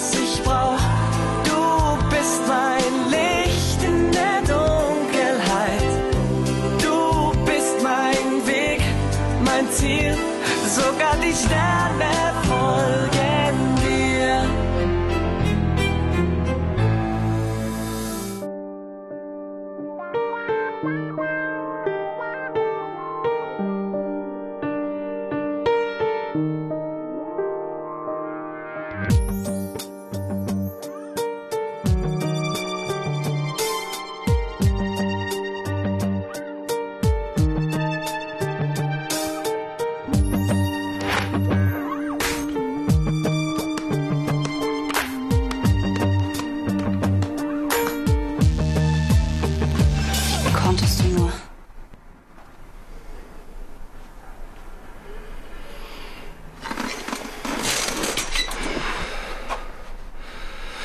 Assim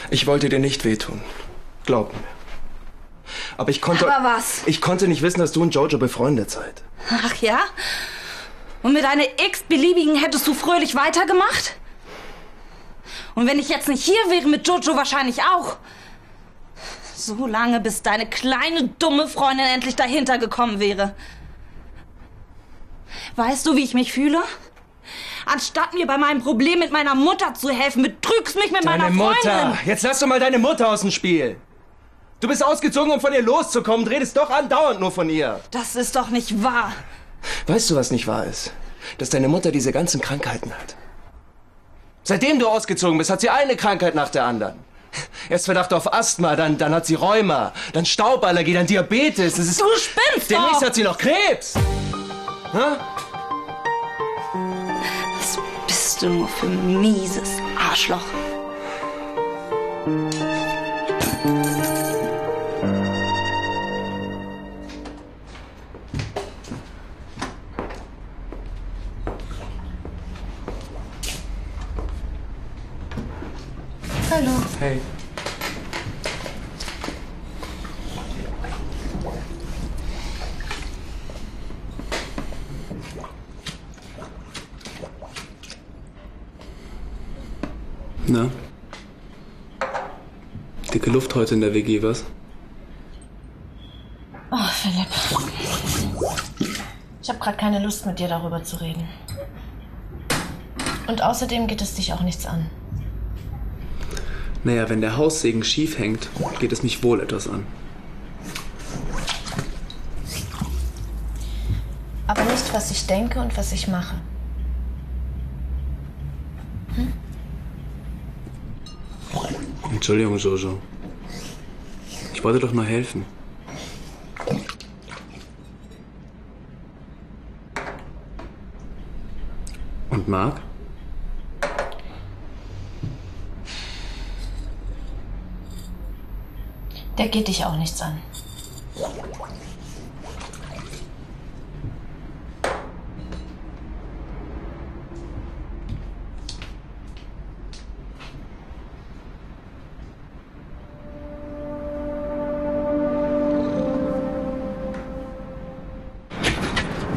Ich wollte dir nicht wehtun. Glaub mir. Aber ich konnte. Aber was? Ich konnte nicht wissen, dass du und Jojo befreundet seid. Ach ja? Und mit einer x-beliebigen hättest du fröhlich weitergemacht? Und wenn ich jetzt nicht hier wäre, mit Jojo wahrscheinlich auch. So lange, bis deine kleine, dumme Freundin endlich dahinter gekommen wäre. Weißt du, wie ich mich fühle? Anstatt mir bei meinem Problem mit meiner Mutter zu helfen, betrügst mich mit Deine meiner Freundin. Mutter! Jetzt lass doch mal deine Mutter aus dem Spiel! Du bist ausgezogen, um von ihr loszukommen, redest doch andauernd nur von ihr. Das ist doch nicht wahr. Weißt du, was nicht wahr ist? Dass deine Mutter diese ganzen Krankheiten hat. Seitdem du ausgezogen bist, hat sie eine Krankheit nach der anderen. Erst Verdacht auf Asthma, dann, dann hat sie Rheuma, dann Stauballergie, dann Diabetes. Das ist Du spinnst Demnächst doch! hat sie noch Krebs. Hä? Du nur für mieses Arschloch? Hallo. Hey. Na? Dicke Luft heute in der WG, was? Oh, Philipp. Ich habe gerade keine Lust, mit dir darüber zu reden. Und außerdem geht es dich auch nichts an. Naja, wenn der Haussegen schief hängt, geht es mich wohl etwas an. Aber nicht, was ich denke und was ich mache. Entschuldigung, Jojo. Ich wollte doch nur helfen. Und Marc? Der geht dich auch nichts an.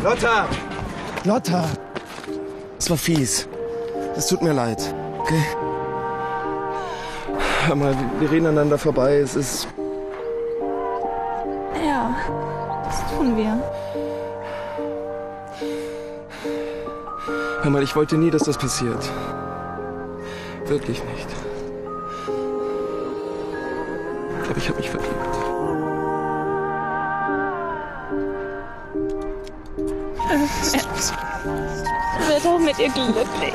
Lotta! Lotta! Es war fies. Es tut mir leid. Okay? Hör mal, wir reden aneinander vorbei. Es ist. Ja, das tun wir. Hör mal, ich wollte nie, dass das passiert. Wirklich nicht. Ich glaube, ich habe mich verliebt. Wird auch mit ihr glücklich.